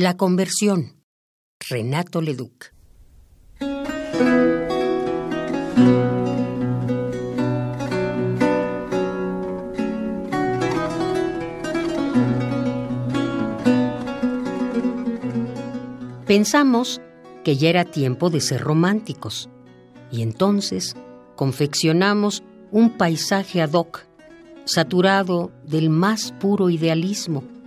La conversión. Renato Leduc. Pensamos que ya era tiempo de ser románticos y entonces confeccionamos un paisaje ad hoc, saturado del más puro idealismo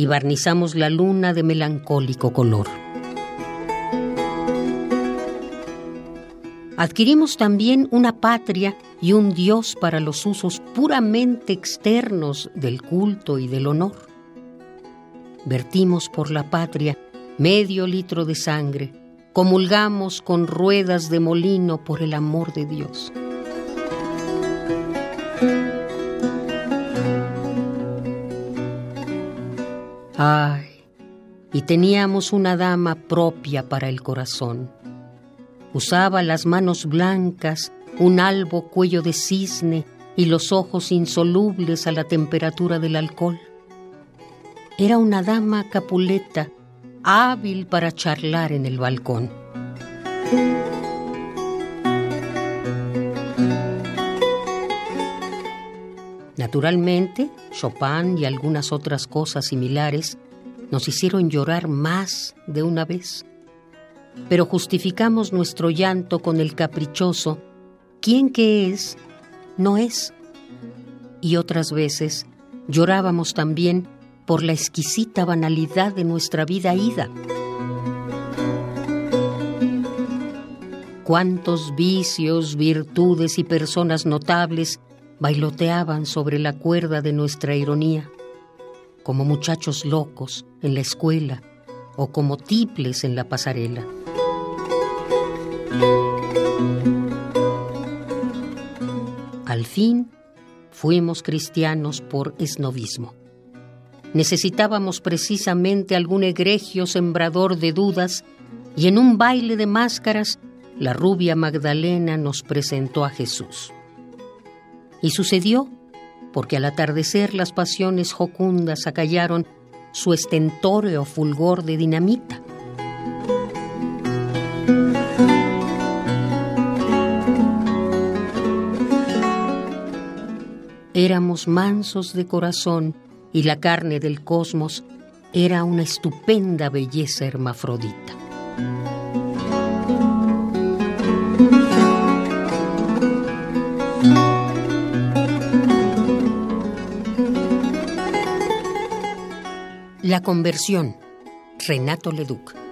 y barnizamos la luna de melancólico color. Adquirimos también una patria y un Dios para los usos puramente externos del culto y del honor. Vertimos por la patria medio litro de sangre, comulgamos con ruedas de molino por el amor de Dios. Ay, y teníamos una dama propia para el corazón. Usaba las manos blancas, un albo cuello de cisne y los ojos insolubles a la temperatura del alcohol. Era una dama capuleta, hábil para charlar en el balcón. Naturalmente, Chopin y algunas otras cosas similares nos hicieron llorar más de una vez. Pero justificamos nuestro llanto con el caprichoso, ¿quién que es? No es. Y otras veces llorábamos también por la exquisita banalidad de nuestra vida ida. Cuántos vicios, virtudes y personas notables bailoteaban sobre la cuerda de nuestra ironía, como muchachos locos en la escuela o como tiples en la pasarela. Al fin, fuimos cristianos por esnovismo. Necesitábamos precisamente algún egregio sembrador de dudas y en un baile de máscaras la rubia Magdalena nos presentó a Jesús. Y sucedió porque al atardecer las pasiones jocundas acallaron su estentóreo fulgor de dinamita. Éramos mansos de corazón y la carne del cosmos era una estupenda belleza hermafrodita. La conversión. Renato Leduc.